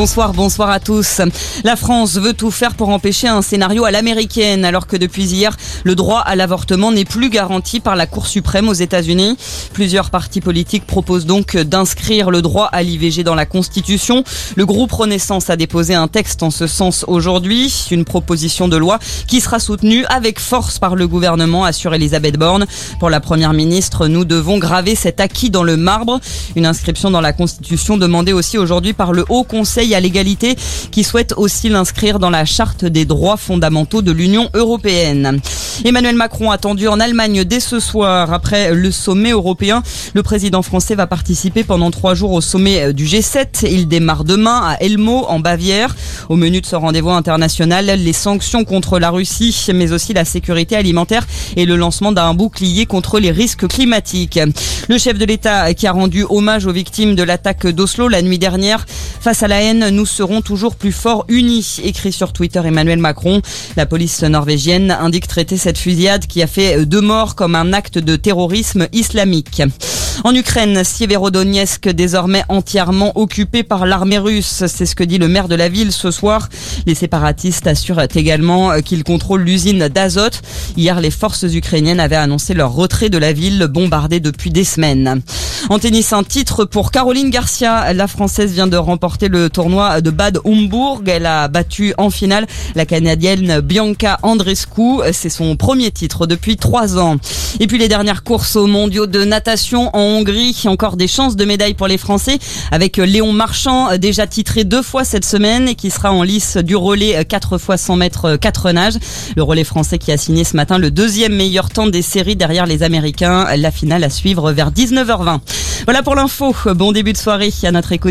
Bonsoir, bonsoir à tous. La France veut tout faire pour empêcher un scénario à l'américaine, alors que depuis hier, le droit à l'avortement n'est plus garanti par la Cour suprême aux États-Unis. Plusieurs partis politiques proposent donc d'inscrire le droit à l'IVG dans la Constitution. Le groupe Renaissance a déposé un texte en ce sens aujourd'hui, une proposition de loi qui sera soutenue avec force par le gouvernement, assure Elisabeth Borne. Pour la première ministre, nous devons graver cet acquis dans le marbre. Une inscription dans la Constitution demandée aussi aujourd'hui par le Haut Conseil à l'égalité qui souhaite aussi l'inscrire dans la charte des droits fondamentaux de l'Union européenne. Emmanuel Macron attendu en Allemagne dès ce soir après le sommet européen. Le président français va participer pendant trois jours au sommet du G7. Il démarre demain à Elmo en Bavière. Au menu de ce rendez-vous international, les sanctions contre la Russie, mais aussi la sécurité alimentaire et le lancement d'un bouclier contre les risques climatiques. Le chef de l'État qui a rendu hommage aux victimes de l'attaque d'Oslo la nuit dernière face à la haine nous serons toujours plus forts unis, écrit sur Twitter Emmanuel Macron. La police norvégienne indique traiter fusillade qui a fait deux morts comme un acte de terrorisme islamique. En Ukraine, Sieverodonetsk désormais entièrement occupé par l'armée russe. C'est ce que dit le maire de la ville ce soir. Les séparatistes assurent également qu'ils contrôlent l'usine d'Azot. Hier, les forces ukrainiennes avaient annoncé leur retrait de la ville bombardée depuis des semaines. En tennis, un titre pour Caroline Garcia. La Française vient de remporter le tournoi de Bad Homburg. Elle a battu en finale la Canadienne Bianca Andrescu. C'est son premier titre depuis trois ans. Et puis les dernières courses aux mondiaux de natation en Hongrie. Encore des chances de médaille pour les Français avec Léon Marchand, déjà titré deux fois cette semaine et qui sera en lice du relais 4 fois 100 mètres 4 nages. Le relais français qui a signé ce matin le deuxième meilleur temps des séries derrière les Américains. La finale à suivre vers 19h20. Voilà pour l'info. Bon début de soirée à notre écoute.